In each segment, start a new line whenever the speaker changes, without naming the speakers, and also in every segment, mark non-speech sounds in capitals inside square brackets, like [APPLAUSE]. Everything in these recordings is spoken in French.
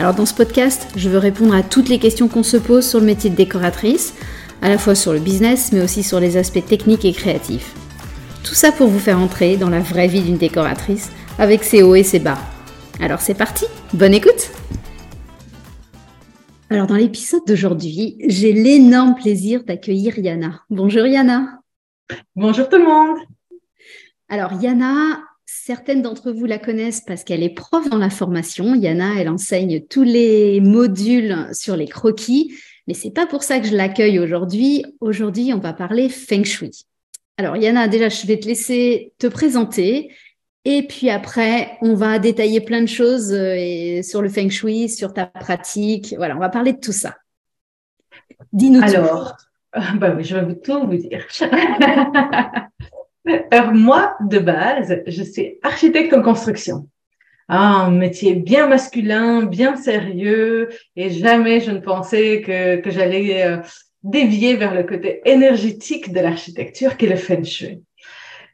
Alors dans ce podcast, je veux répondre à toutes les questions qu'on se pose sur le métier de décoratrice, à la fois sur le business mais aussi sur les aspects techniques et créatifs. Tout ça pour vous faire entrer dans la vraie vie d'une décoratrice avec ses hauts et ses bas. Alors c'est parti, bonne écoute Alors dans l'épisode d'aujourd'hui, j'ai l'énorme plaisir d'accueillir Yana. Bonjour Yana.
Bonjour tout le monde.
Alors Yana, certaines d'entre vous la connaissent parce qu'elle est prof dans la formation. Yana, elle enseigne tous les modules sur les croquis, mais c'est pas pour ça que je l'accueille aujourd'hui. Aujourd'hui, on va parler feng shui. Alors Yana, déjà, je vais te laisser te présenter et puis après, on va détailler plein de choses euh, sur le feng shui, sur ta pratique. Voilà, on va parler de tout ça.
Dis-nous Alors, bah oui, je vais tout vous dire. [LAUGHS] Alors, moi, de base, je suis architecte en construction. un métier bien masculin, bien sérieux, et jamais je ne pensais que, que j'allais euh, dévier vers le côté énergétique de l'architecture qui est le feng shui.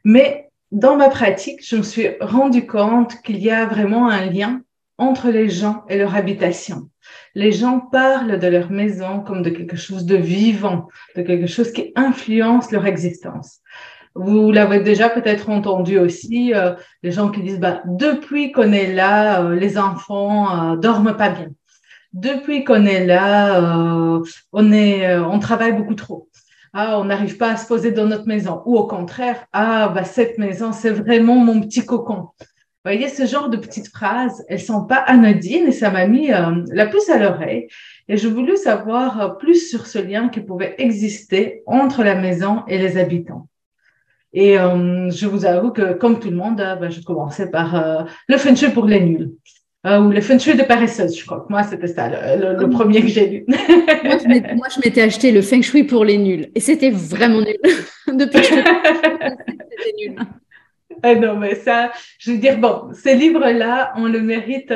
Mais dans ma pratique, je me suis rendu compte qu'il y a vraiment un lien entre les gens et leur habitation. Les gens parlent de leur maison comme de quelque chose de vivant, de quelque chose qui influence leur existence. Vous l'avez déjà peut-être entendu aussi, euh, les gens qui disent bah, depuis qu'on est là, euh, les enfants euh, dorment pas bien. Depuis qu'on est là, on est, on travaille beaucoup trop ah, on n'arrive pas à se poser dans notre maison. Ou au contraire, ah, bah, cette maison, c'est vraiment mon petit cocon. Vous voyez, ce genre de petites phrases, elles sont pas anodines et ça m'a mis euh, la puce à l'oreille. Et je voulais savoir euh, plus sur ce lien qui pouvait exister entre la maison et les habitants. Et euh, je vous avoue que, comme tout le monde, bah, je commençais par le feng shui pour les nuls. Euh, ou le feng shui de paresseuse, je crois que moi, c'était ça, le, premier que j'ai lu.
moi, je m'étais acheté le feng shui pour les nuls. Et c'était vraiment nul. [LAUGHS] Depuis que je c'était
nul. Ah non, mais ça, je veux dire, bon, ces livres-là ont le mérite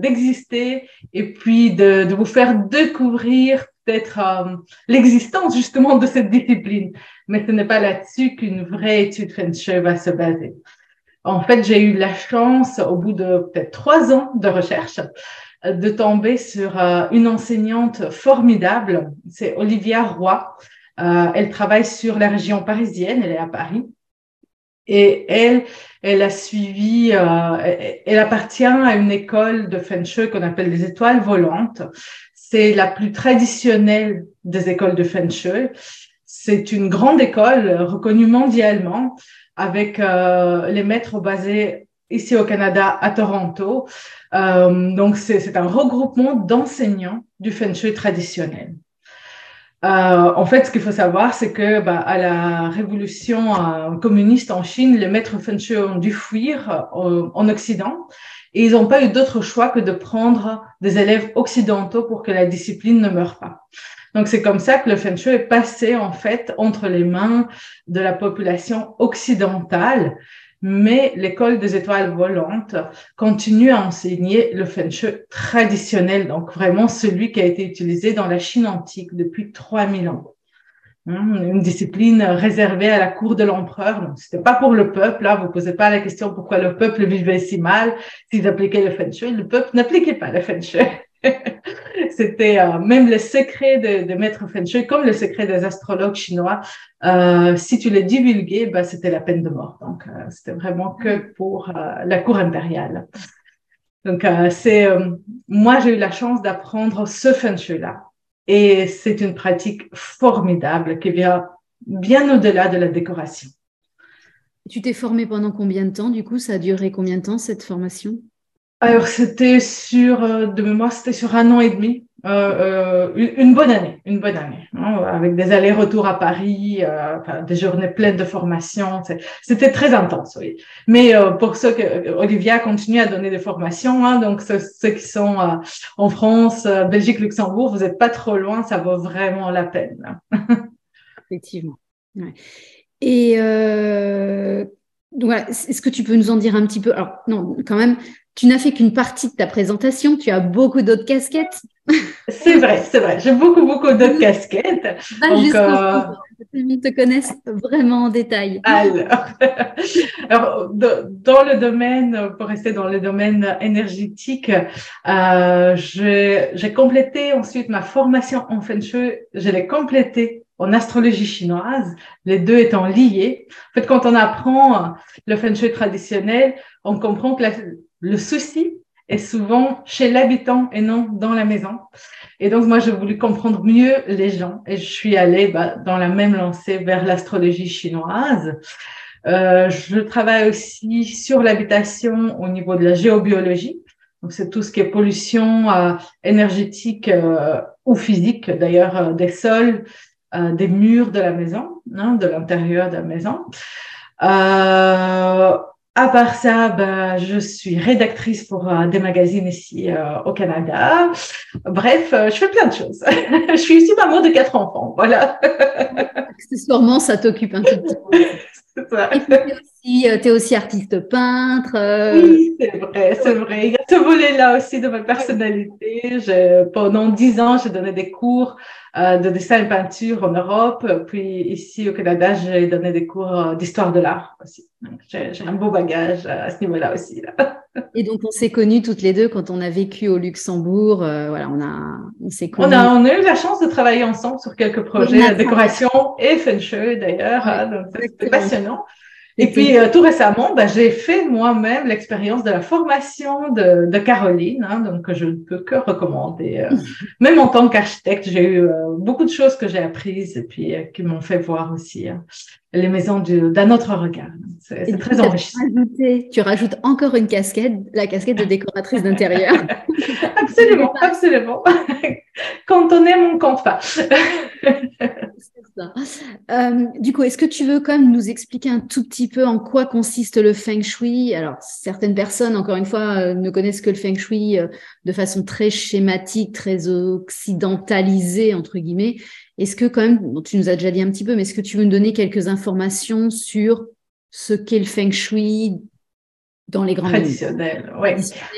d'exister et puis de, de, vous faire découvrir peut-être euh, l'existence justement de cette discipline. Mais ce n'est pas là-dessus qu'une vraie étude Feng Shui va se baser. En fait, j'ai eu la chance, au bout de peut-être trois ans de recherche, de tomber sur euh, une enseignante formidable. C'est Olivia Roy. Euh, elle travaille sur la région parisienne, elle est à Paris. Et elle, elle a suivi, euh, elle appartient à une école de Feng qu'on appelle les étoiles volantes. C'est la plus traditionnelle des écoles de Feng Shui. C'est une grande école reconnue mondialement avec euh, les maîtres basés ici au Canada à Toronto. Euh, donc, c'est un regroupement d'enseignants du Feng Shui traditionnel. Euh, en fait, ce qu'il faut savoir, c'est que bah, à la révolution euh, communiste en Chine, les maîtres Feng ont dû fuir euh, en Occident et ils n'ont pas eu d'autre choix que de prendre des élèves occidentaux pour que la discipline ne meure pas. Donc, c'est comme ça que le Feng Shui est passé, en fait, entre les mains de la population occidentale. Mais l'école des étoiles volantes continue à enseigner le Feng Shui traditionnel, donc vraiment celui qui a été utilisé dans la Chine antique depuis 3000 ans hein, une discipline réservée à la cour de l'empereur. Donc, c'était pas pour le peuple. Là, vous posez pas la question pourquoi le peuple vivait si mal s'ils appliquaient le feng shui. Le peuple n'appliquait pas le feng shui. [LAUGHS] C'était euh, même le secret de, de Maître Feng Shui, comme le secret des astrologues chinois. Euh, si tu les divulguais, bah, c'était la peine de mort. Donc, euh, c'était vraiment que pour euh, la cour impériale. Donc, c'est moi, j'ai eu la chance d'apprendre ce Feng Shui-là. Et c'est une pratique formidable qui vient bien au-delà de la décoration.
Tu t'es formé pendant combien de temps Du coup, ça a duré combien de temps cette formation?
Alors, c'était sur, euh, de mémoire, c'était sur un an et demi. euh, euh une bonne année, une bonne année, hein, avec des allers-retours à Paris, euh, des journées pleines de formations. C'était très intense, oui. Mais euh, pour ceux que Olivia continue à donner des formations, hein, donc ceux, qui sont en France, Belgique, Luxembourg, vous n'êtes pas trop loin, ça vaut vraiment la peine. [LAUGHS]
Effectivement. Ouais. Et est-ce que tu peux nous en dire un petit peu? Alors non, quand même, tu n'as fait qu'une partie de ta présentation, tu as beaucoup d'autres casquettes. [LAUGHS]
C'est vrai, c'est vrai. J'ai beaucoup, beaucoup d'autres casquettes.
Donc, euh... te connaissent vraiment en détail.
Alors, [LAUGHS] dans le domaine, pour rester dans le domaine énergétique, euh, j'ai complété ensuite ma formation en Feng Shui. Je l'ai complétée en astrologie chinoise, les deux étant liés. En fait, quand on apprend le Feng Shui traditionnel, on comprend que le souci est souvent chez l'habitant et non dans la maison. Et donc, moi, j'ai voulu comprendre mieux les gens et je suis allée bah, dans la même lancée vers l'astrologie chinoise. Euh, je travaille aussi sur l'habitation au niveau de la géobiologie. Donc, c'est tout ce qui est pollution euh, énergétique euh, ou physique, d'ailleurs, euh, des sols, euh, des murs de la maison, hein, de l'intérieur de la maison. Euh, à part ça, ben, je suis rédactrice pour euh, des magazines ici euh, au Canada. Bref, euh, je fais plein de choses. [LAUGHS] je suis aussi maman de quatre enfants, voilà.
Accessoirement, ça t'occupe un tout petit peu. [LAUGHS] Ça. Tu es aussi artiste peintre.
Oui, c'est vrai, c'est vrai. Il y a ce volet-là aussi de ma personnalité. pendant dix ans, j'ai donné des cours euh, de dessin et peinture en Europe. Puis ici au Canada, j'ai donné des cours euh, d'histoire de l'art aussi. J'ai un beau bagage à ce niveau-là aussi.
Et donc on s'est connus toutes les deux quand on a vécu au Luxembourg. Euh, voilà, on a,
on s'est connus. On a, on a eu la chance de travailler ensemble sur quelques projets, de décoration et feng shui d'ailleurs. Hein, donc c'était passionnant. Et puis euh, tout récemment, bah, j'ai fait moi-même l'expérience de la formation de, de Caroline, hein, donc je ne peux que recommander. Euh, [LAUGHS] même en tant qu'architecte, j'ai eu euh, beaucoup de choses que j'ai apprises et puis qui m'ont fait voir aussi les maisons d'un autre regard. C'est très enrichissant.
tu rajoutes encore une casquette, la casquette de décoratrice d'intérieur. [LAUGHS]
absolument, absolument. [LAUGHS] Quand on aime, on compte pas. [LAUGHS]
Euh, du coup, est-ce que tu veux quand même nous expliquer un tout petit peu en quoi consiste le feng shui? Alors, certaines personnes, encore une fois, euh, ne connaissent que le feng shui euh, de façon très schématique, très occidentalisée, entre guillemets. Est-ce que quand même, tu nous as déjà dit un petit peu, mais est-ce que tu veux nous donner quelques informations sur ce qu'est le feng shui dans les grandes
Traditionnel, oui.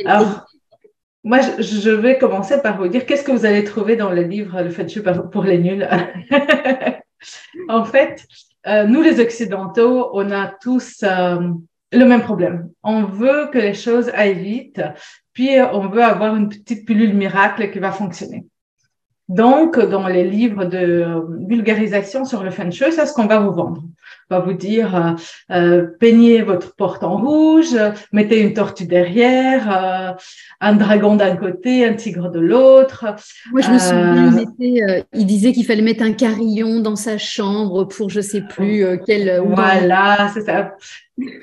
Alors, moi, je vais commencer par vous dire qu'est-ce que vous allez trouver dans le livre Le feng shui pour les nuls? [LAUGHS] en fait, euh, nous les Occidentaux, on a tous euh, le même problème. On veut que les choses aillent vite, puis on veut avoir une petite pilule miracle qui va fonctionner. Donc, dans les livres de vulgarisation sur le feng shui, c'est ce qu'on va vous vendre. On va vous dire, euh, euh peignez votre porte en rouge, mettez une tortue derrière, euh, un dragon d'un côté, un tigre de l'autre.
Moi, je me souviens, il, euh, il disait qu'il fallait mettre un carillon dans sa chambre pour je sais plus quel.
Voilà, c'est ça.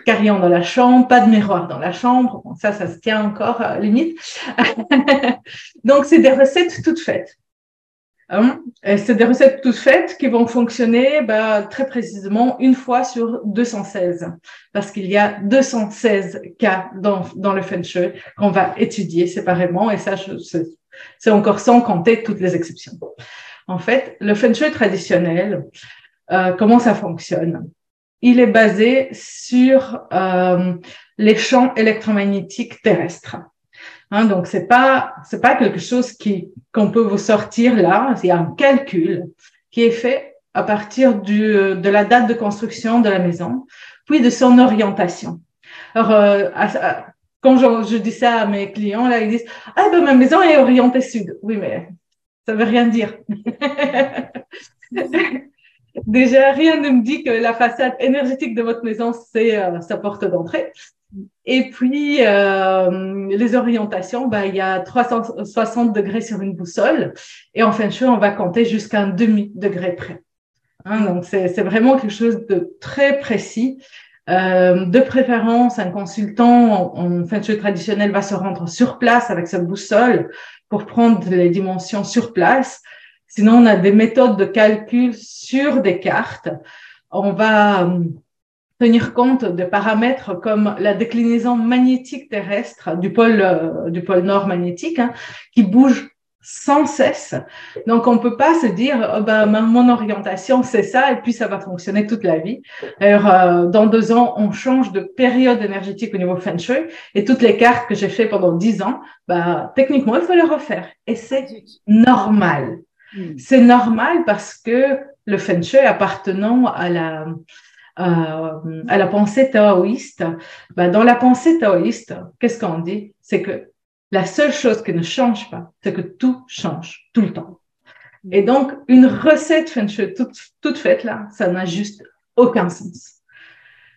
Carillon dans la chambre, pas de miroir dans la chambre. Bon, ça, ça se tient encore limite. [LAUGHS] Donc, c'est des recettes toutes faites. Hein? C'est des recettes toutes faites qui vont fonctionner bah, très précisément une fois sur 216, parce qu'il y a 216 cas dans, dans le Feng Shui qu'on va étudier séparément, et ça, c'est encore sans compter toutes les exceptions. En fait, le Feng Shui traditionnel, euh, comment ça fonctionne? Il est basé sur euh, les champs électromagnétiques terrestres. Hein, donc c'est pas c'est pas quelque chose qui qu'on peut vous sortir là. C'est un calcul qui est fait à partir du, de la date de construction de la maison, puis de son orientation. Alors euh, quand je, dis ça à mes clients là, ils disent ah ben ma maison est orientée sud. Oui mais ça veut rien dire. [LAUGHS] Déjà, rien ne me dit que la façade énergétique de votre maison, c'est euh, sa porte d'entrée. Et puis, euh, les orientations, bah, il y a 360 degrés sur une boussole. Et en fin de on va compter jusqu'à un demi-degré près. Hein, donc, c'est vraiment quelque chose de très précis. Euh, de préférence, un consultant en, en feng shui traditionnel va se rendre sur place avec sa boussole pour prendre les dimensions sur place. Sinon, on a des méthodes de calcul sur des cartes. On va euh, tenir compte de paramètres comme la déclinaison magnétique terrestre du pôle, euh, du pôle nord magnétique, hein, qui bouge sans cesse. Donc, on peut pas se dire, oh ben, mon orientation, c'est ça, et puis ça va fonctionner toute la vie. Alors, euh, dans deux ans, on change de période énergétique au niveau Feng Shui, et toutes les cartes que j'ai fait pendant dix ans, bah, techniquement, il faut les refaire. Et c'est normal. Hmm. C'est normal parce que le Feng Shui appartenant à la, euh, à la pensée taoïste, bah, dans la pensée taoïste, qu'est-ce qu'on dit? C'est que la seule chose qui ne change pas, c'est que tout change tout le temps. Et donc, une recette feng shui toute, faite là, ça n'a juste aucun sens.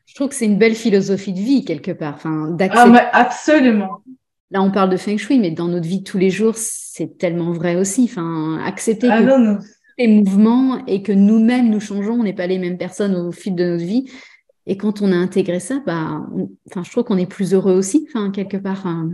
Je trouve que c'est une belle philosophie de vie quelque part. Enfin,
ah, absolument.
Là, on parle de feng shui, mais dans notre vie de tous les jours, c'est tellement vrai aussi. Enfin, accepter
ah,
que les mouvements et que nous-mêmes nous changeons, on n'est pas les mêmes personnes au fil de notre vie. Et quand on a intégré ça, bah, enfin, je trouve qu'on est plus heureux aussi, enfin, quelque part. Hein.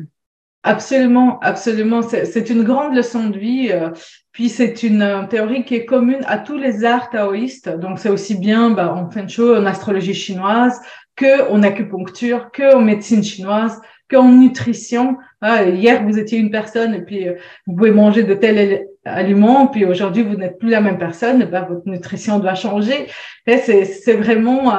Absolument, absolument. C'est une grande leçon de vie. Euh, puis c'est une euh, théorie qui est commune à tous les arts taoïstes. Donc c'est aussi bien bah, en feng shui, en astrologie chinoise, que en acupuncture, que en médecine chinoise, qu'en nutrition. Ah, hier vous étiez une personne et puis euh, vous pouvez manger de tels aliments, puis aujourd'hui vous n'êtes plus la même personne. Bah, votre nutrition doit changer. C'est vraiment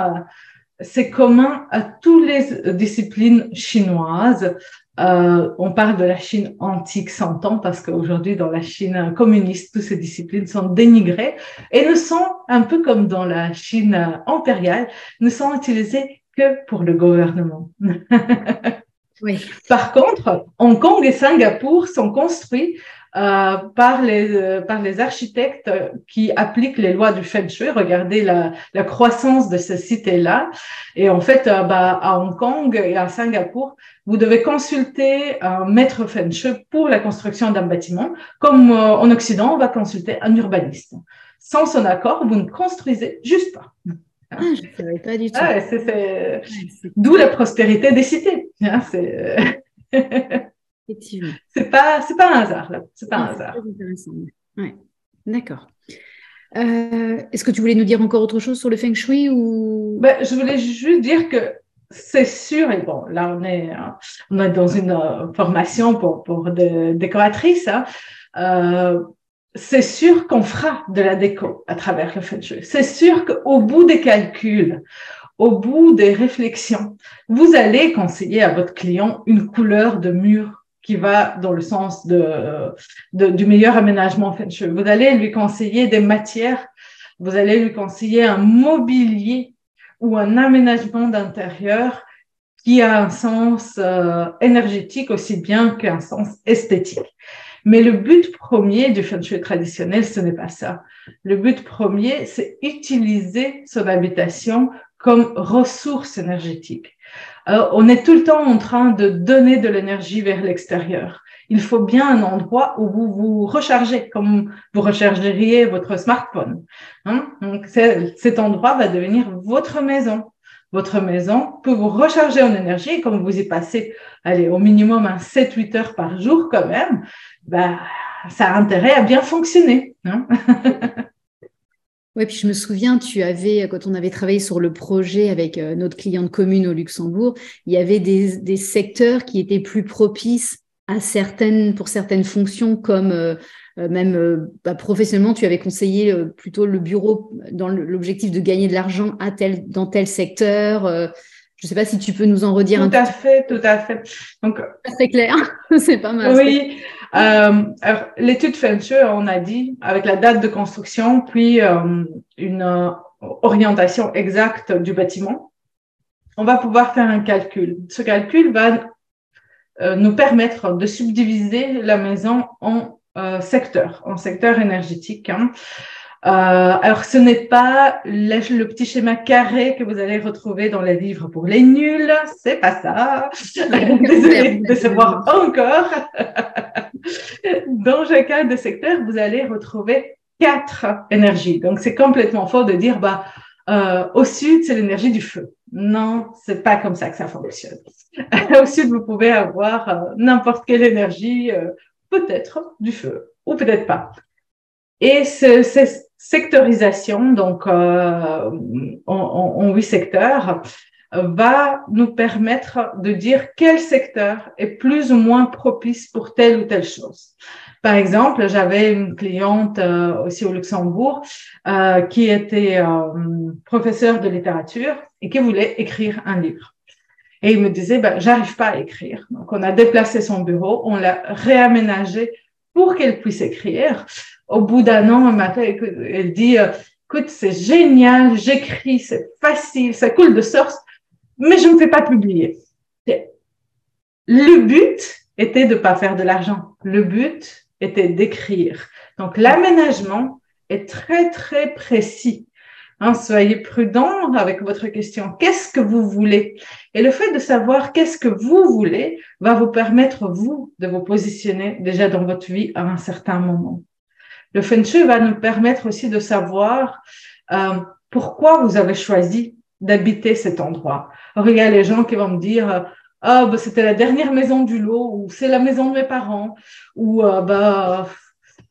c'est commun à toutes les disciplines chinoises. Euh, on parle de la Chine antique 100 ans parce qu'aujourd'hui, dans la Chine communiste, toutes ces disciplines sont dénigrées et ne sont, un peu comme dans la Chine impériale, ne sont utilisées que pour le gouvernement. [LAUGHS]
oui.
Par contre, Hong Kong et Singapour sont construits euh, par, les, euh, par les architectes qui appliquent les lois du Feng Shui. Regardez la, la croissance de ce cité-là. Et en fait, euh, bah, à Hong Kong et à Singapour, vous devez consulter un maître Feng Shui pour la construction d'un bâtiment, comme en Occident, on va consulter un urbaniste. Sans son accord, vous ne construisez juste pas.
Ah, je ne savais pas du tout.
Ah, D'où la prospérité des cités. Hein. [LAUGHS]
Effectivement.
C'est pas, c'est pas un hasard, là. C'est pas un hasard.
intéressant. Ouais. D'accord. Euh, est-ce que tu voulais nous dire encore autre chose sur le feng shui ou?
Ben, Je voulais juste dire que c'est sûr, et bon, là on est, on est dans une euh, formation pour, pour des décoratrices, hein. euh, c'est sûr qu'on fera de la déco à travers le feng shui. C'est sûr qu'au bout des calculs, au bout des réflexions, vous allez conseiller à votre client une couleur de mur qui va dans le sens de, du meilleur aménagement feng shui. Vous allez lui conseiller des matières, vous allez lui conseiller un mobilier ou un aménagement d'intérieur qui a un sens euh, énergétique aussi bien qu'un sens esthétique. Mais le but premier du feng shui traditionnel, ce n'est pas ça. Le but premier, c'est utiliser son habitation comme ressource énergétique. Euh, on est tout le temps en train de donner de l'énergie vers l'extérieur. Il faut bien un endroit où vous vous rechargez, comme vous rechargeriez votre smartphone. Hein. Donc, cet endroit va devenir votre maison. Votre maison peut vous recharger en énergie, comme vous y passez, allez, au minimum un 7-8 heures par jour quand même, bah, ça a intérêt à bien fonctionner. Hein [LAUGHS]
Oui, puis je me souviens, tu avais, quand on avait travaillé sur le projet avec euh, notre cliente commune au Luxembourg, il y avait des, secteurs qui étaient plus propices à certaines, pour certaines fonctions, comme euh, euh, même bah, professionnellement, tu avais conseillé plutôt le bureau dans l'objectif de gagner de l'argent à tel, dans tel secteur. je ne sais pas si tu peux nous en redire
tout un peu. Tout à fait, tout à fait.
Donc, c'est clair, [LAUGHS] c'est pas mal.
Oui, euh, l'étude Shui, on a dit, avec la date de construction, puis euh, une euh, orientation exacte du bâtiment, on va pouvoir faire un calcul. Ce calcul va nous permettre de subdiviser la maison en secteurs, en secteurs énergétiques. Hein. Euh, alors, ce n'est pas le, petit schéma carré que vous allez retrouver dans les livres pour les nuls. C'est pas ça. [LAUGHS] Désolée de savoir encore. [LAUGHS] dans chacun des secteurs, vous allez retrouver quatre énergies. Donc, c'est complètement faux de dire, bah, euh, au sud, c'est l'énergie du feu. Non, c'est pas comme ça que ça fonctionne. [LAUGHS] Au sud, vous pouvez avoir euh, n'importe quelle énergie, euh, peut-être du feu ou peut-être pas. Et cette sectorisation, donc euh, en, huit secteurs, va nous permettre de dire quel secteur est plus ou moins propice pour telle ou telle chose. Par exemple, j'avais une cliente euh, aussi au Luxembourg euh, qui était euh, professeure de littérature et qui voulait écrire un livre. Et il me disait, ben, j'arrive pas à écrire. Donc, on a déplacé son bureau, on l'a réaménagé pour qu'elle puisse écrire. Au bout d'un an, elle m'appelle, elle dit, écoute, c'est génial, j'écris, c'est facile, ça coule de source, mais je ne fais pas publier. Le but était de pas faire de l'argent. Le but était d'écrire. Donc l'aménagement est très très précis. Hein, soyez prudent avec votre question. Qu'est-ce que vous voulez? Et le fait de savoir qu'est-ce que vous voulez va vous permettre, vous, de vous positionner déjà dans votre vie à un certain moment. Le Feng Shui va nous permettre aussi de savoir euh, pourquoi vous avez choisi d'habiter cet endroit. Alors, les gens qui vont me dire, ah bah, c'était la dernière maison du lot ou c'est la maison de mes parents ou euh, bah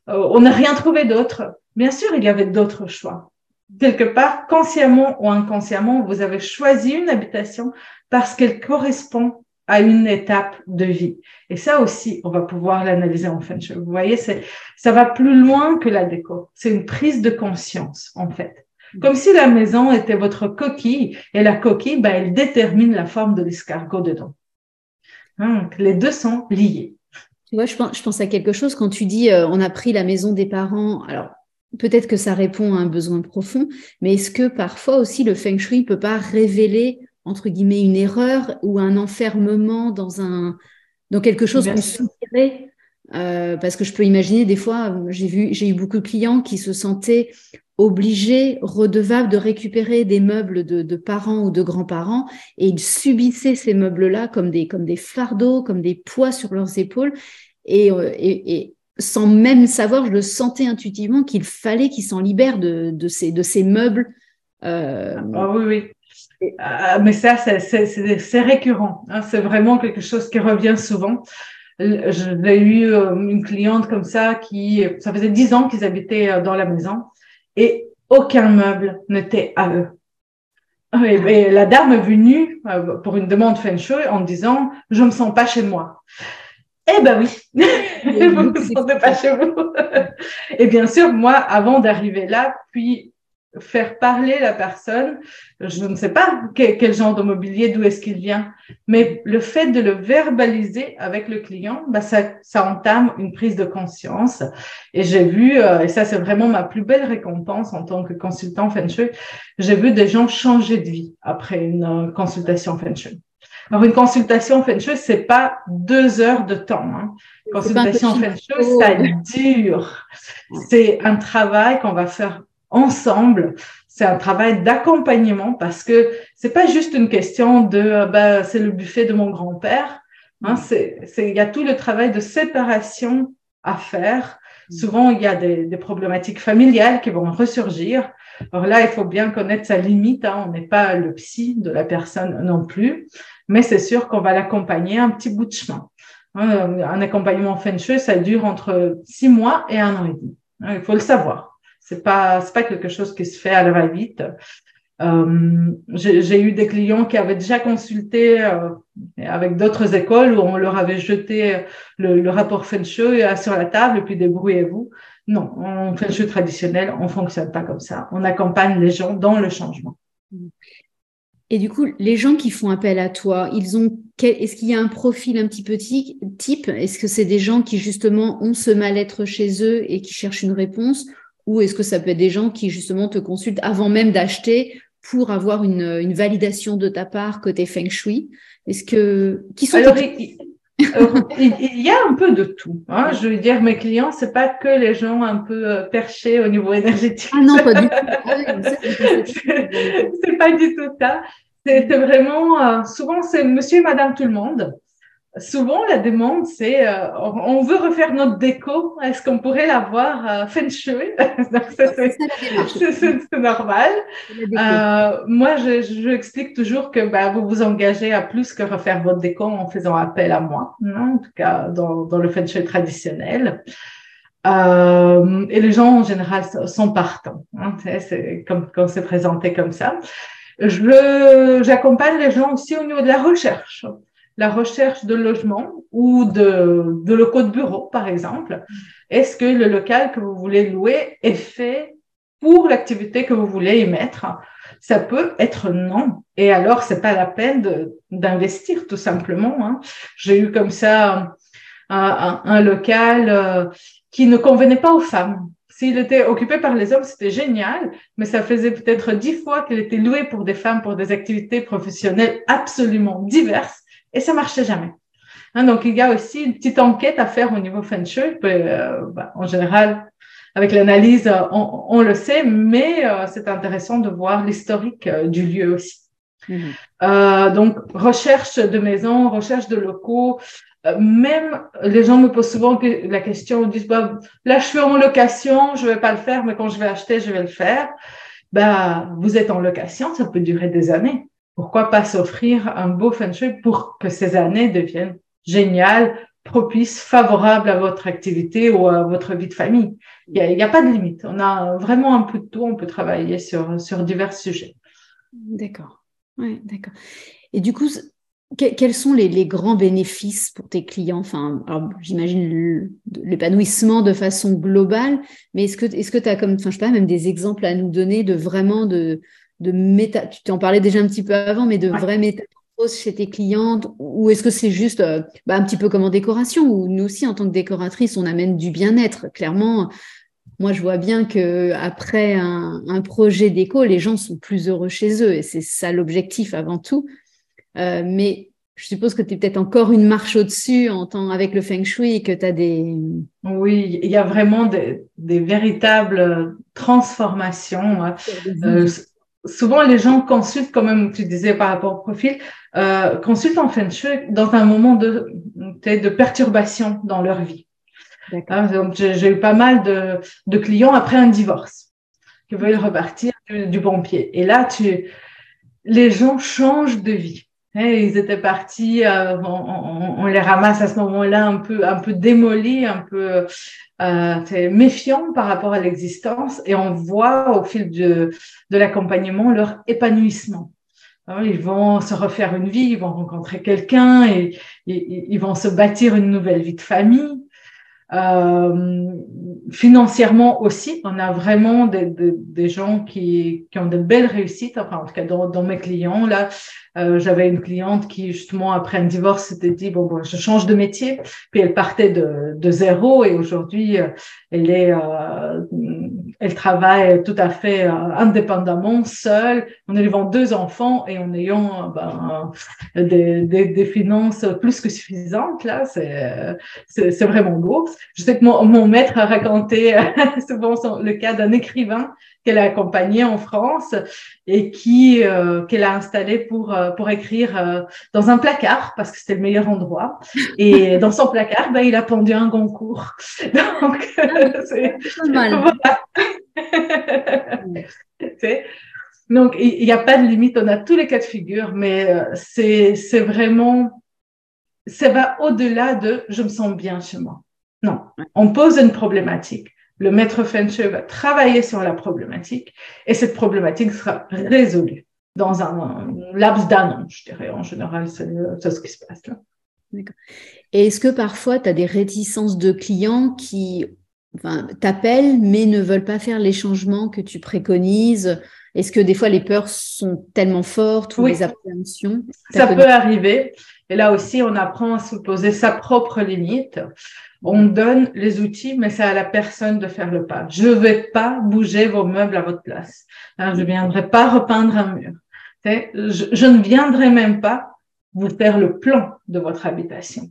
euh, on n'a rien trouvé d'autre. Bien sûr, il y avait d'autres choix. Quelque part, consciemment ou inconsciemment, vous avez choisi une habitation parce qu'elle correspond à une étape de vie. Et ça aussi, on va pouvoir l'analyser en fin de Vous voyez, ça va plus loin que la déco. C'est une prise de conscience, en fait. Comme si la maison était votre coquille et la coquille, bah, elle détermine la forme de l'escargot dedans. Donc, les deux sont liés.
Tu vois, je pense, je pense à quelque chose quand tu dis euh, on a pris la maison des parents. Alors, peut-être que ça répond à un besoin profond, mais est-ce que parfois aussi le feng shui peut pas révéler entre guillemets une erreur ou un enfermement dans un dans quelque chose qu'on souffrait euh, parce que je peux imaginer des fois, j'ai vu, j'ai eu beaucoup de clients qui se sentaient obligés, redevables de récupérer des meubles de, parents ou de grands-parents et ils subissaient ces meubles-là comme des, comme des fardeaux, comme des poids sur leurs épaules et, euh, et, sans même savoir, je le sentais intuitivement qu'il fallait qu'ils s'en libèrent de, de, ces, de ces meubles.
Euh... Ah oui, oui. Ah, mais ça, c'est récurrent. Hein, c'est vraiment quelque chose qui revient souvent. J'ai eu euh, une cliente comme ça qui, ça faisait dix ans qu'ils habitaient euh, dans la maison et aucun meuble n'était à eux. Et, la dame est venue euh, pour une demande feng shui en disant je me sens pas chez moi. Eh ben oui, [LAUGHS] vous ne vous sentez pas chez vous. et bien sûr, moi, avant d'arriver là, puis faire parler la personne. Je ne sais pas quel, genre de mobilier, d'où est-ce qu'il vient, mais le fait de le verbaliser avec le client, bah ça, ça entame une prise de conscience. Et j'ai vu, euh, et ça c'est vraiment ma plus belle récompense en tant que consultant Feng Shui, j'ai vu des gens changer de vie après une euh, consultation Feng Shui. Alors une consultation Feng Shui, c'est pas deux heures de temps. Hein. Consultation Feng Shui, ça dure. C'est un travail qu'on va faire ensemble. C'est un travail d'accompagnement parce que c'est pas juste une question de bah, c'est le buffet de mon grand-père. Hein, c'est il y a tout le travail de séparation à faire. Mm. Souvent, il y a des, des, problématiques familiales qui vont ressurgir. Alors là, il faut bien connaître sa limite. Hein. On n'est pas le psy de la personne non plus, mais c'est sûr qu'on va l'accompagner un petit bout de chemin. Hein, un accompagnement Feng Shui, ça dure entre six mois et un an et demi. Il faut le savoir. C'est pas c'est pas quelque chose qui se fait à la va-vite. Euh, j'ai eu des clients qui avaient déjà consulté euh, avec d'autres écoles où on leur avait jeté le, rapport Feng Shui sur la table et puis débrouillez-vous. Non, en Feng Shui traditionnel, on fonctionne pas comme ça. On accompagne les gens dans le changement.
Et du coup, les gens qui font appel à toi, ils ont est-ce qu'il y a un profil un petit peu type? Est-ce que c'est des gens qui justement ont ce mal-être chez eux et qui cherchent une réponse? Ou est-ce que ça peut être des gens qui justement te consultent avant même d'acheter pour avoir une, une, validation de ta part côté feng shui? Est-ce que qui sont
Alors, il, il, y a un peu de tout. Hein. Je veux dire, mes clients, c'est pas que les gens un peu euh, perchés au niveau énergétique.
Ah non, pas du tout. [LAUGHS] Ah
c'est pas du tout ça. C'est vraiment euh, souvent c'est Monsieur et Madame tout le monde. Souvent, la demande, c'est euh, on veut refaire notre déco. Est-ce qu'on pourrait l'avoir euh, feng shui? C'est normal. Euh, moi, je, je, explique toujours que bah, vous vous engagez à plus que refaire votre déco en faisant appel à moi, en tout cas dans, dans le feng shui traditionnel. Euh, et les gens, en général, sont partants. Hein, c'est comme quand c'est présenté comme ça. Je J'accompagne les gens aussi au niveau de la recherche la recherche de logement ou de, de locaux de bureau, par exemple. Est-ce que le local que vous voulez louer est fait pour l'activité que vous voulez y mettre? Ça peut être non. Et alors, c'est pas la peine d'investir, tout simplement. Hein. J'ai eu comme ça un, un, local euh, qui ne convenait pas aux femmes. S'il était occupé par les hommes, c'était génial, mais ça faisait peut-être dix fois qu'il était loué pour des femmes pour des activités professionnelles absolument diverses et ça marchait jamais. Hein, donc, il y a aussi une petite enquête à faire au niveau Feng Shui. Euh, bah, en général, avec l'analyse, on, on, le sait, mais euh, c'est intéressant de voir l'historique euh, du lieu aussi. Mhm. Donc, recherche de maisons, recherche de locaux. Même les gens me posent souvent la question, ils disent, bah, là, je suis en location, je vais pas le faire, mais quand je vais acheter, je vais le faire. Bah, vous êtes en location, ça peut durer des années pourquoi pas s'offrir un beau feng shui pour que ces années deviennent géniales, propices, favorables à votre activité ou à votre vie de famille? Il n'y a, pas de limite. On a vraiment un peu de tout. On peut travailler sur, sur divers sujets.
D'accord. Ouais, d'accord. Et du coup, quels sont les, grands bénéfices pour tes clients? Enfin, j'imagine l'épanouissement de façon globale, mais est-ce que est-ce que tu as comme, enfin, je sais pas, même des exemples à nous donner de vraiment de de méta, tu t'en parlais déjà un petit peu avant, mais de ouais. vraie métamorphose chez tes clientes ou est-ce que c'est juste euh, bah, un petit peu comme en décoration où nous aussi en tant que décoratrice on amène du bien-être clairement. Moi je vois bien que après un, un, projet déco les gens sont plus heureux chez eux et c'est ça l'objectif avant tout. Euh, mais je suppose que tu es peut-être encore une marche au-dessus en temps avec le feng shui et que tu as des
oui il y a vraiment des, des véritables transformations euh, souvent les gens consultent, quand même, tu disais par rapport au profil, euh, consultent en Feng Shui dans un moment de, de perturbation dans leur vie. Hein, j'ai eu pas mal de, de, clients après un divorce qui veulent repartir du, du, bon pied. Et là, tu, les gens changent de vie. ils étaient partis, euh, on, on, les ramasse à ce moment-là un peu, un peu démolis, un peu euh, méfiants par rapport à l'existence et on voit au fil de, de l'accompagnement leur épanouissement. Hein, ils vont se refaire une vie, ils vont rencontrer quelqu'un et, ils vont se bâtir une nouvelle vie de famille. Euh, financièrement aussi, on a vraiment des, des, des gens qui, qui, ont de belles réussites. Enfin, en tout cas, dans, dans mes clients, là, euh, j'avais une cliente qui, justement, après un divorce, s'était dit, bon, bon, je change de métier. Puis elle partait de, de zéro et aujourd'hui, euh, elle est, euh, elle travaille tout à fait euh, indépendamment, seule, en élevant deux enfants et en ayant ben, des, des, des, finances plus que suffisantes. Là, c'est, c'est, vraiment beau. Je sais que mon, mon maître a raconté [LAUGHS] souvent le cas d'un écrivain qu'elle a accompagné en France et qui euh, qu'elle a installé pour euh, pour écrire euh, dans un placard parce que c'était le meilleur endroit. Et [LAUGHS] dans son placard ben il a pendu un Goncourt. Donc c'est mal. donc il n'y a pas de limite. On a tous les cas de figure mais c'est c'est vraiment ça va au-delà de je me sens bien chez moi. Non. On pose une problématique le maître Feng Shui va travailler sur la problématique et cette problématique sera résolue dans un, laps d'un an, je dirais. En général, c'est ce qui se passe là.
Et est-ce que parfois tu as des réticences de clients qui enfin, t'appellent mais ne veulent pas faire les changements que tu préconises? Est-ce que des fois les peurs sont tellement fortes ou les appréhensions?
Ça peut arriver. Et là aussi, on apprend à se poser sa propre limite. On donne les outils, mais c'est à la personne de faire le pas. Je ne vais pas bouger vos meubles à votre place. je ne viendrai pas repeindre un mur. Je, je, ne viendrai même pas vous faire le plan de votre habitation.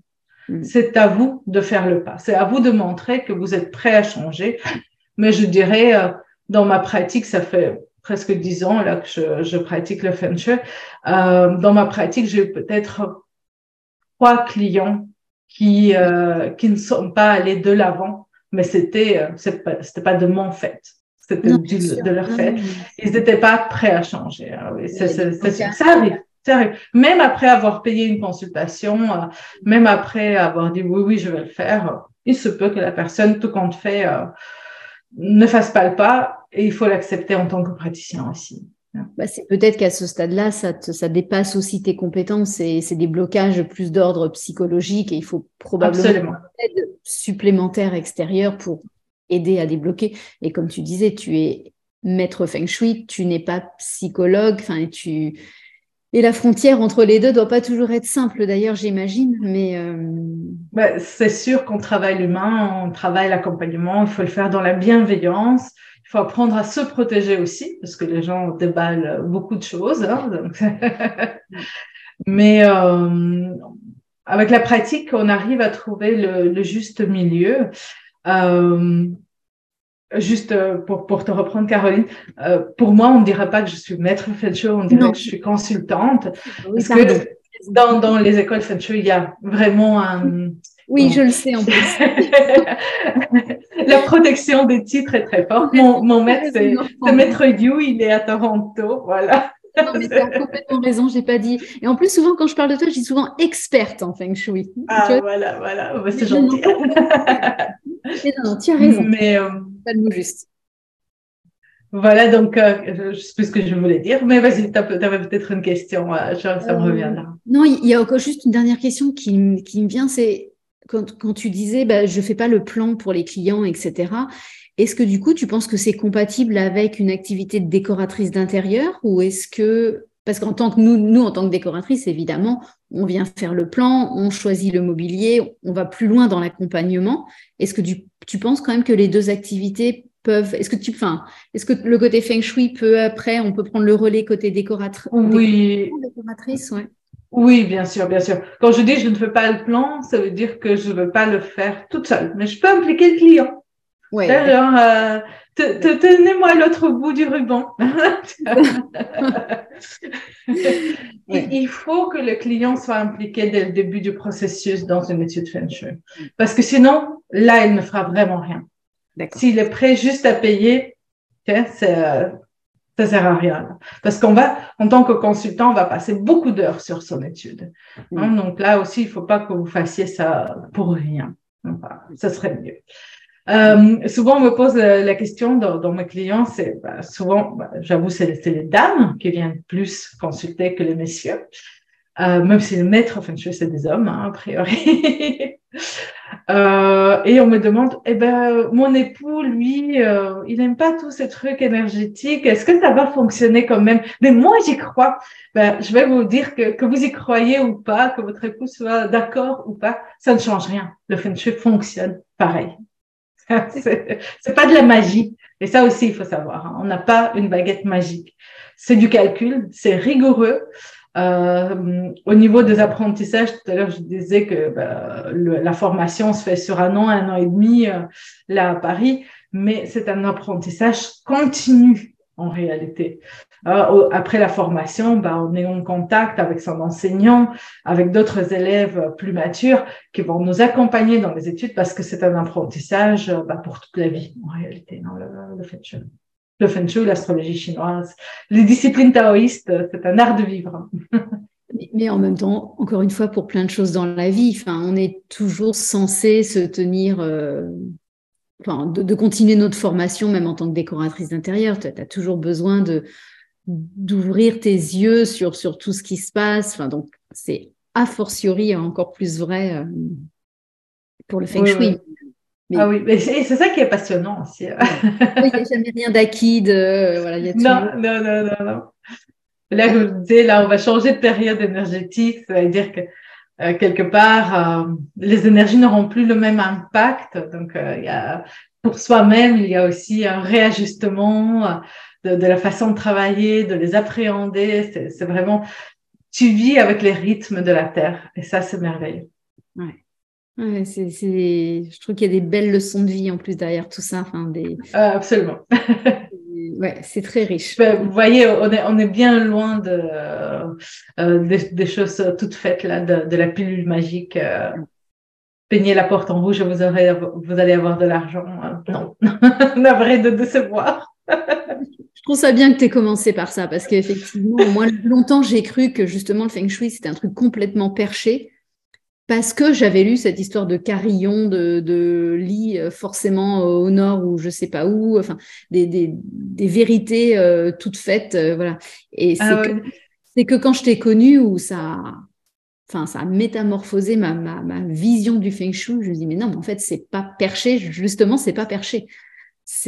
Mm. C'est à vous de faire le pas. C'est à vous de montrer que vous êtes prêt à changer. Mais je dirais, euh, dans ma pratique, ça fait presque dix ans là que je, je pratique le feng shui. Euh, dans ma pratique, j'ai peut-être trois clients qui euh, qui ne sont pas allés de l'avant, mais c'était euh, c'était pas de mon fait, c'était de leur fait. Ils n'étaient pas prêts à changer. Hein, oui, ça arrive. Ça arrive. Même après avoir payé une consultation, euh, même après avoir dit oui, oui, je vais le faire, il se peut que la personne, tout compte fait, euh, ne fasse pas le pas et il faut l'accepter en tant que praticien aussi.
Bah, c'est peut-être qu'à ce stade-là, ça, ça dépasse aussi tes compétences et c'est des blocages plus d'ordre psychologique et il faut probablement une aide supplémentaire extérieure pour aider à débloquer. Et comme tu disais, tu es maître feng shui, tu n'es pas psychologue, enfin, tu et la frontière entre les deux doit pas toujours être simple, d'ailleurs, j'imagine. Mais euh,
bah, c'est sûr qu'on travaille l'humain, on travaille l'accompagnement. Il faut le faire dans la bienveillance. Il faut apprendre à se protéger aussi, parce que les gens déballent beaucoup de choses. Hein, [LAUGHS] mais euh, avec la pratique, on arrive à trouver le, juste milieu. Euh, Juste euh, pour, pour te reprendre, Caroline, euh, pour moi, on ne dirait pas que je suis maître Feng Shui, on dirait que je suis consultante. parce que dans, dans les écoles Feng Shui, il y a vraiment un...
Oui, je le sais en plus. [LAUGHS]
La protection des titres est très forte. Mon, mon maître, c'est Maître Yu, il est à Toronto, voilà.
Non, mais tu as complètement raison, j'ai pas dit. Et en plus, souvent, quand je parle de toi, je dis souvent experte en feng shui.
Ah, voilà, voilà, c'est gentil. [LAUGHS]
non, non, tu as raison. Mais, euh, pas le mot juste.
Voilà, donc, euh, je sais plus ce que je voulais dire, mais vas-y, tu avais peut-être une question, euh, ça me revient là.
Non, il y a encore juste une dernière question qui, qui me vient, c'est quand, quand, tu disais, bah, je fais pas le plan pour les clients, etc. Est-ce que du coup, tu penses que c'est compatible avec une activité de décoratrice d'intérieur ou est-ce que parce qu'en tant que nous, nous, en tant que décoratrice, évidemment, on vient faire le plan, on choisit le mobilier, on va plus loin dans l'accompagnement. Est-ce que tu, tu, penses quand même que les deux activités peuvent, est-ce que tu, enfin, est-ce que le côté feng shui peut après, on peut prendre le relais côté décoratrice
Oui. Décoratrice, ouais. Oui, bien sûr, bien sûr. Quand je dis je ne fais pas le plan, ça veut dire que je ne veux pas le faire toute seule, mais je peux impliquer le client. Ouais. Euh, tenez-moi l'autre bout du ruban. [LAUGHS] Il faut que le client soit impliqué dès le début du processus dans une étude Feng Shui. Parce que sinon, là, il ne fera vraiment rien. S'il est prêt juste à payer, ça ça sert à rien. Parce qu'on va, en tant que consultant, on va passer beaucoup d'heures sur son étude. Hein, donc là aussi, il ne faut pas que vous fassiez ça pour rien. ça serait mieux. Euh, souvent, on me pose la question dans, mes clients, c'est bah, souvent, bah, j'avoue, c'est les dames qui viennent plus consulter que les messieurs, euh, même si le maître, enfin, je c'est des hommes, hein, a priori. [LAUGHS] euh, et on me demande, eh ben, mon époux, lui, euh, il n'aime pas tous ces trucs énergétiques. Est-ce que ça va fonctionner quand même? Mais moi, j'y crois. Ben, je vais vous dire que, que vous y croyez ou pas, que votre époux soit d'accord ou pas, ça ne change rien. Le feng shui fonctionne pareil. [LAUGHS] c'est pas de la magie. Et ça aussi, il faut savoir. Hein. On n'a pas une baguette magique. C'est du calcul, c'est rigoureux. Euh, au niveau des apprentissages, tout à l'heure, je disais que bah, la formation se fait sur un an, un an et demi euh, là à Paris, mais c'est un apprentissage continu en réalité. Euh, après la formation, bah, on est en contact avec son enseignant, avec d'autres élèves plus matures qui vont nous accompagner dans les études parce que c'est un apprentissage bah, pour toute la vie en réalité, non, le, le. Le feng shui, l'astrologie chinoise, les disciplines taoïstes, c'est un art de vivre.
Mais en même temps, encore une fois, pour plein de choses dans la vie, enfin, on est toujours censé se tenir euh, Enfin, de, de, continuer notre formation, même en tant que décoratrice d'intérieur. Tu as toujours besoin de, d'ouvrir tes yeux sur, sur tout ce qui se passe. Enfin, donc, c'est a fortiori encore plus vrai euh, pour le feng shui.
Ah oui, mais c'est ça qui est passionnant aussi. [LAUGHS]
Il n'y a jamais rien d'acquis. De, voilà, y a
non, non, non, non, non. Là, je vous disais, là, on va changer de période énergétique. Ça veut dire que euh, quelque part, euh, les énergies n'auront plus le même impact. Donc, il y a, pour soi-même, il y a aussi un réajustement de, la façon de travailler, de les appréhender. C'est vraiment, tu vis avec les rythmes de la Terre. Et ça, c'est merveilleux.
Ouais. Ouais, c'est, je trouve qu'il y a des belles leçons de vie en plus derrière tout ça. Enfin, des...
Euh, absolument. [LAUGHS]
ouais, c'est très riche.
Ben, vous voyez, on est, on est bien loin de, euh, des, choses toutes faites là, de, de la pilule magique. Euh, peignez la porte en rouge et vous, aurez, vous allez avoir de l'argent. Non, [LAUGHS] navré de décevoir.
Je trouve ça bien que tu aies commencé par ça parce qu'effectivement, moi, longtemps, j'ai cru que justement le feng shui, c'était un truc complètement perché parce que j'avais lu cette histoire de carillon, de, de lit euh, forcément au nord ou je sais pas où, enfin des, des, des vérités euh, toutes faites, euh, voilà. Et ah c'est que, que, quand je t'ai connue où ça, enfin ça a métamorphosé ma, ma, ma, vision du feng shui, je me dis mais non, mais en fait c'est pas perché, justement c'est pas perché.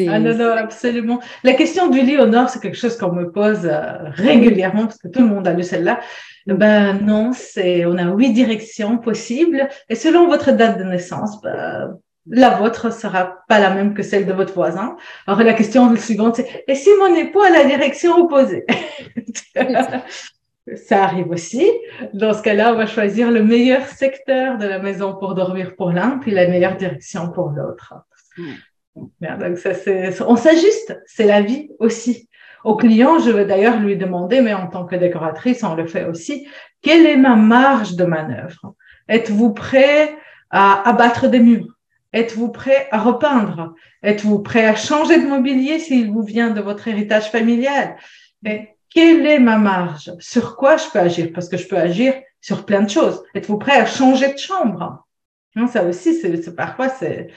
Ah non, non, absolument. La question du lit au nord, c'est quelque chose qu'on me pose régulièrement parce que tout le monde a lu celle-là. Ben non, c'est on a huit directions possibles et selon votre date de naissance, ben, la vôtre sera pas la même que celle de votre voisin. Alors la question suivante c'est et si mon époux a la direction opposée? [LAUGHS] Ça arrive aussi. Dans ce cas-là, on va choisir le meilleur secteur de la maison pour dormir pour l'un, puis la meilleure direction pour l'autre. Donc ça, c'est, on s'ajuste. C'est la vie aussi. Au client, je vais d'ailleurs lui demander, mais en tant que décoratrice, on le fait aussi, quelle est ma marge de manœuvre? Êtes-vous prêt à abattre des murs? Êtes-vous prêt à repeindre? Êtes-vous prêt à changer de mobilier s'il vous vient de votre héritage familial? Mais quelle est ma marge? Sur quoi je peux agir? Parce que je peux agir sur plein de choses. Êtes-vous prêt à changer de chambre? Ça aussi, c'est parfois c'est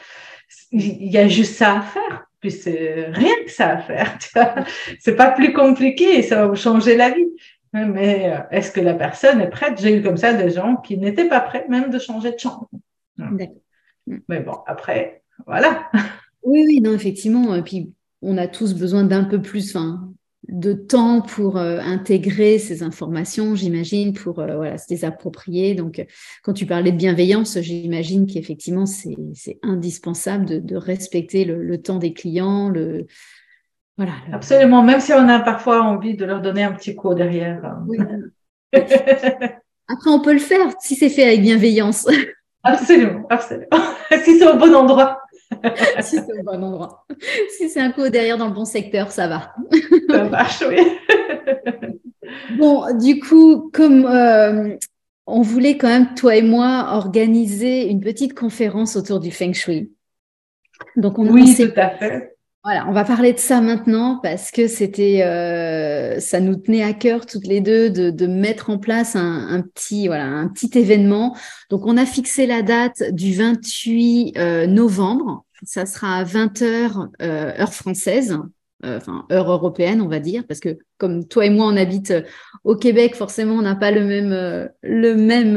il y a juste ça à faire. Puis c'est rien que ça à faire. [LAUGHS] C'est pas plus compliqué et ça va vous changer la vie. Mais euh, est-ce que la personne est prête? J'ai eu comme ça des gens qui n'étaient pas prêts même de changer de chambre. Mais bon, après, voilà. [LAUGHS]
Oui, oui, non, effectivement. Et puis, on a tous besoin d'un peu plus, enfin, de temps pour euh, intégrer ces informations, j'imagine, pour euh, voilà, se les approprier. Donc, quand tu parlais de bienveillance, j'imagine qu'effectivement, c'est indispensable de, de respecter le, le, temps des clients. Le,
voilà, Absolument, même si on a parfois envie de leur donner un petit coup derrière. [LAUGHS]
Après, on peut le faire si c'est fait avec bienveillance.
Absolument, absolument. [LAUGHS] si c'est au bon endroit. [LAUGHS]
si c'est au bon endroit. Si c'est un coup derrière dans le bon secteur, ça va.
ça marche, oui. [LAUGHS]
bon, du coup, comme euh, on voulait quand même, toi et moi, organiser une petite conférence autour du Feng Shui.
Donc, on oui, tout à fait.
Voilà, on va parler de ça maintenant parce que c'était, euh, ça nous tenait à cœur toutes les deux de, de mettre en place un, petit, voilà, un petit événement. Donc, on a fixé la date du 28 euh, novembre. Ça sera à 20 heures euh, heure française, euh, enfin heure européenne, on va dire, parce que comme toi et moi, on habite au Québec, forcément, on n'a pas le même, le même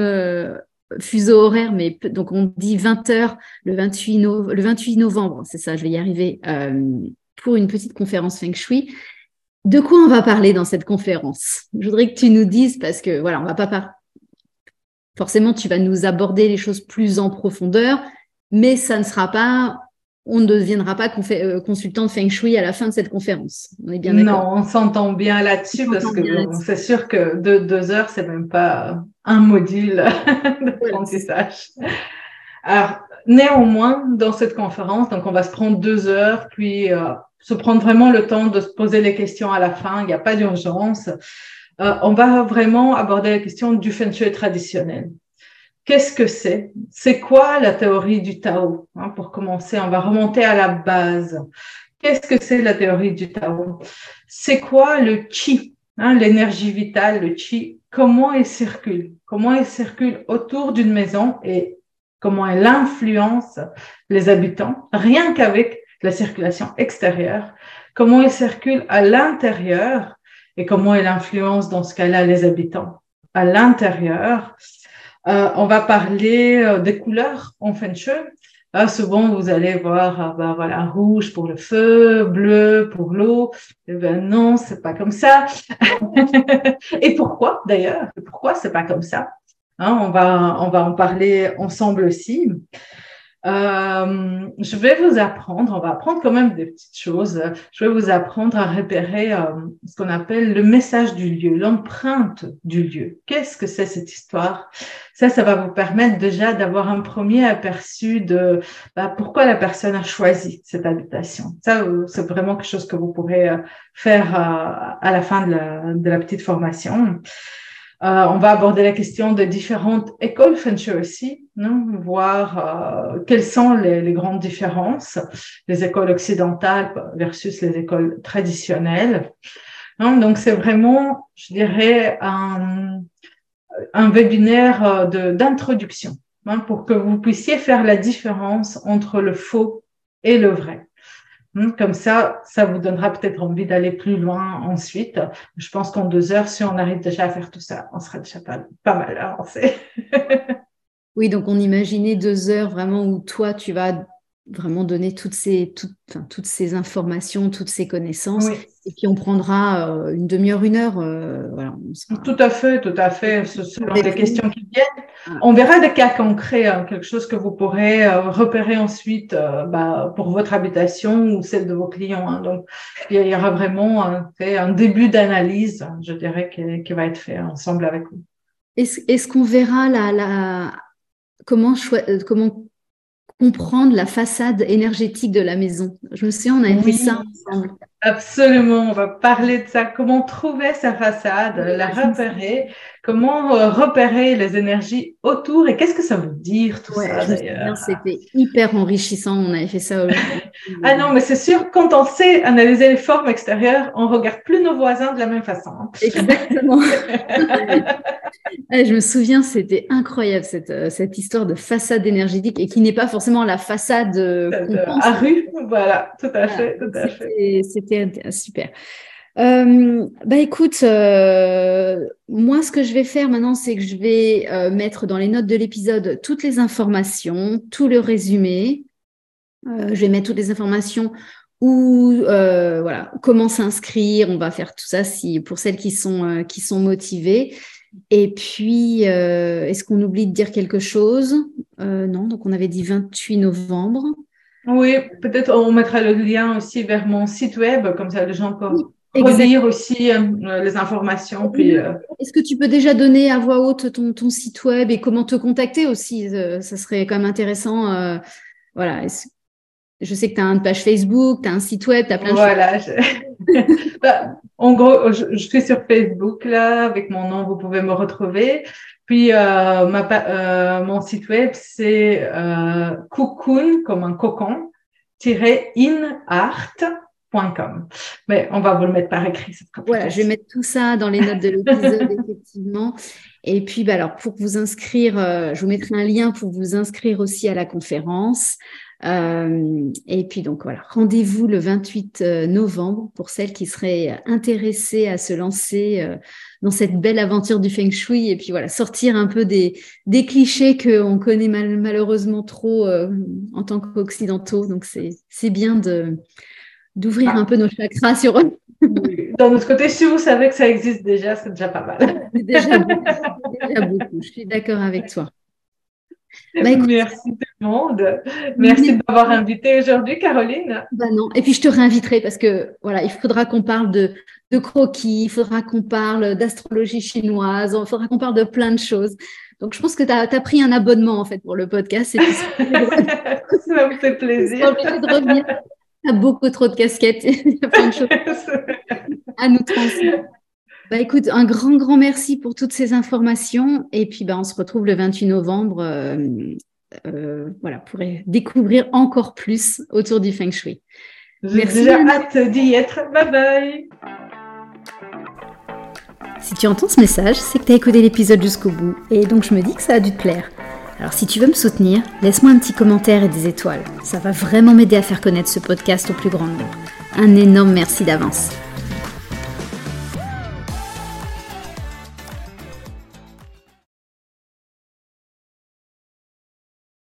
fuseau horaire, mais donc on dit 20 heures le 28, le 28 novembre, c'est ça, je vais y arriver, euh, pour une petite conférence Feng Shui. De quoi on va parler dans cette conférence? Je voudrais que tu nous dises, parce que voilà, on va pas parler. Forcément, tu vas nous aborder les choses plus en profondeur, mais ça ne sera pas on ne deviendra pas euh, consultant de Feng Shui à la fin de cette conférence.
On est bien d'accord. Non, on s'entend bien là-dessus parce que c'est sûr que deux, deux heures, c'est même pas un module [LAUGHS] d'apprentissage. Alors, néanmoins, dans cette conférence, donc on va se prendre deux heures, puis euh, se prendre vraiment le temps de se poser les questions à la fin. Il n'y a pas d'urgence. Euh, on va vraiment aborder la question du Feng Shui traditionnel. Qu'est-ce que c'est? C'est quoi la théorie du Tao? Hein, Pour commencer, on va remonter à la base. Qu'est-ce que c'est la théorie du Tao? C'est quoi le Qi? Hein, L'énergie vitale, le Qi. Comment il circule? Comment il circule autour d'une maison et comment elle influence les habitants Rien qu'avec la circulation extérieure? Comment il circule à l'intérieur et comment il influence dans ce cas-là les habitants? À l'intérieur euh, on va parler euh, des couleurs en feng shui. Ah, souvent, vous allez voir, bah, voilà, rouge pour le feu, bleu pour l'eau. Eh ben non, c'est pas comme ça. [LAUGHS] Et pourquoi d'ailleurs? Pourquoi c'est pas comme ça? Hein, On va, on va en parler ensemble aussi. Euh, je vais vous apprendre, on va apprendre quand même des petites choses. Je vais vous apprendre à repérer euh, ce qu'on appelle le message du lieu, l'empreinte du lieu. Qu'est-ce que c'est cette histoire? Ça, ça va vous permettre déjà d'avoir un premier aperçu de bah, pourquoi la personne a choisi cette habitation. Ça, euh, c'est vraiment quelque chose que vous pourrez faire à la fin de la petite formation. Euh, on va aborder la question des différentes écoles Feng Shui aussi, non? Voir euh, quelles sont les, grandes différences, les écoles occidentales versus les écoles traditionnelles. Donc c'est vraiment, je dirais, un, un webinaire euh, d'introduction hein, pour que vous puissiez faire la différence entre le faux et le vrai. Hmm, comme ça, ça vous donnera peut-être envie d'aller plus loin ensuite. Je pense qu'en deux heures, si on arrive déjà à faire tout ça, on sera déjà pas, pas mal avancé. [LAUGHS]
oui, donc on imaginait deux heures vraiment où toi, tu vas vraiment donner toutes ces, toutes, toutes ces informations, toutes ces connaissances. Et puis on prendra euh, une demi-heure, une heure. Euh, voilà,
Tout à fait, tout à fait. Ce sont des questions qui viennent. Ah. On verra des cas concrets, hein, quelque chose que vous pourrez euh, repérer ensuite bah, pour votre habitation ou celle de vos clients. Hein. Donc il y, aura vraiment un, un début d'analyse, je dirais, qui, qui, va être fait ensemble avec vous.
Est-ce est qu'on verra la, la... comment, comment comprendre la façade énergétique de la maison. Je me souviens, on a vu ça ensemble.
Absolument, on va parler de ça, comment trouver sa façade, la repérer, comment euh, repérer les énergies autour et qu'est-ce que ça veut dire tout ça d'ailleurs?
C'était hyper enrichissant, on avait fait ça aujourd'hui.
ah non, mais c'est sûr, quand on sait analyser les formes extérieures, on regarde plus nos voisins de la même façon. Hein.
Exactement. [LAUGHS] je me souviens, c'était incroyable cette, euh, cette histoire de façade énergétique et qui n'est pas forcément la façade euh,
à rue. Voilà, tout à fait, tout à fait.
C'était super. Euh, bah écoute, euh, moi ce que je vais faire maintenant, c'est que je vais euh, mettre dans les notes de l'épisode toutes les informations, tout le résumé. je vais mettre toutes les informations où voilà comment s'inscrire. On va faire tout ça si pour celles qui sont qui sont motivées. Et puis, est-ce qu'on oublie de dire quelque chose? Non, donc on avait dit 28 novembre.
Oui, peut-être on mettra le lien aussi vers mon site web, comme ça les gens peuvent relire aussi euh, les informations. Puis, euh,
Est-ce que tu peux déjà donner à voix haute ton, ton site web et comment te contacter aussi? Euh, Ça serait quand même intéressant. voilà. Je sais que tu as une page Facebook, tu as un site web, tu as plein de
voilà, choses. [LAUGHS] Bah, en gros, je, je, suis sur Facebook là, avec mon nom, vous pouvez me retrouver. Puis euh, ma, euh, mon site web, c'est euh, cocoon, comme un cocon, inart.com. Mais on va vous le mettre par écrit.
Voilà, je vais mettre tout ça dans les notes de l'épisode, [LAUGHS] effectivement. Et puis, bah, alors, pour vous inscrire, je vous mettrai un lien pour vous inscrire aussi à la conférence. Euh, et puis donc voilà, rendez-vous le 28 euh, novembre pour celles qui seraient intéressées à se lancer euh, dans cette belle aventure du feng shui et puis voilà, sortir un peu des, des clichés qu'on connaît mal, malheureusement trop en tant qu'occidentaux. Donc c'est bien de d'ouvrir ah. un peu nos chakras sur eux.
Dans notre côté, si vous savez que ça existe déjà, c'est déjà pas mal. [LAUGHS]
Déjà beaucoup. Je suis d'accord avec toi.
Bah, merci tout le monde. Merci de m'avoir invité aujourd'hui, Caroline.
Bah non. Et puis je te réinviterai parce que voilà, il faudra qu'on parle de, de croquis, il faudra qu'on parle d'astrologie chinoise, il faudra qu'on parle de plein de choses. Donc je pense que tu as, pris un abonnement en fait pour le podcast. [LAUGHS]
ça me fait plaisir.
Tu de revenir. Tu as beaucoup trop de casquettes. [LAUGHS] il y a plein de choses [LAUGHS] à nous transmettre. Bah, écoute, un grand, grand merci pour toutes ces informations. Et puis, bah, on se retrouve le 28 novembre euh, euh, voilà, pour découvrir encore plus autour du Feng Shui.
J'ai déjà hâte d'y être. Bye bye.
Si tu entends ce message, c'est que tu as écouté l'épisode jusqu'au bout. Et donc, je me dis que ça a dû te plaire. Alors, si tu veux me soutenir, laisse-moi un petit commentaire et des étoiles. Ça va vraiment m'aider à faire connaître ce podcast au plus grand nombre. Un énorme merci d'avance.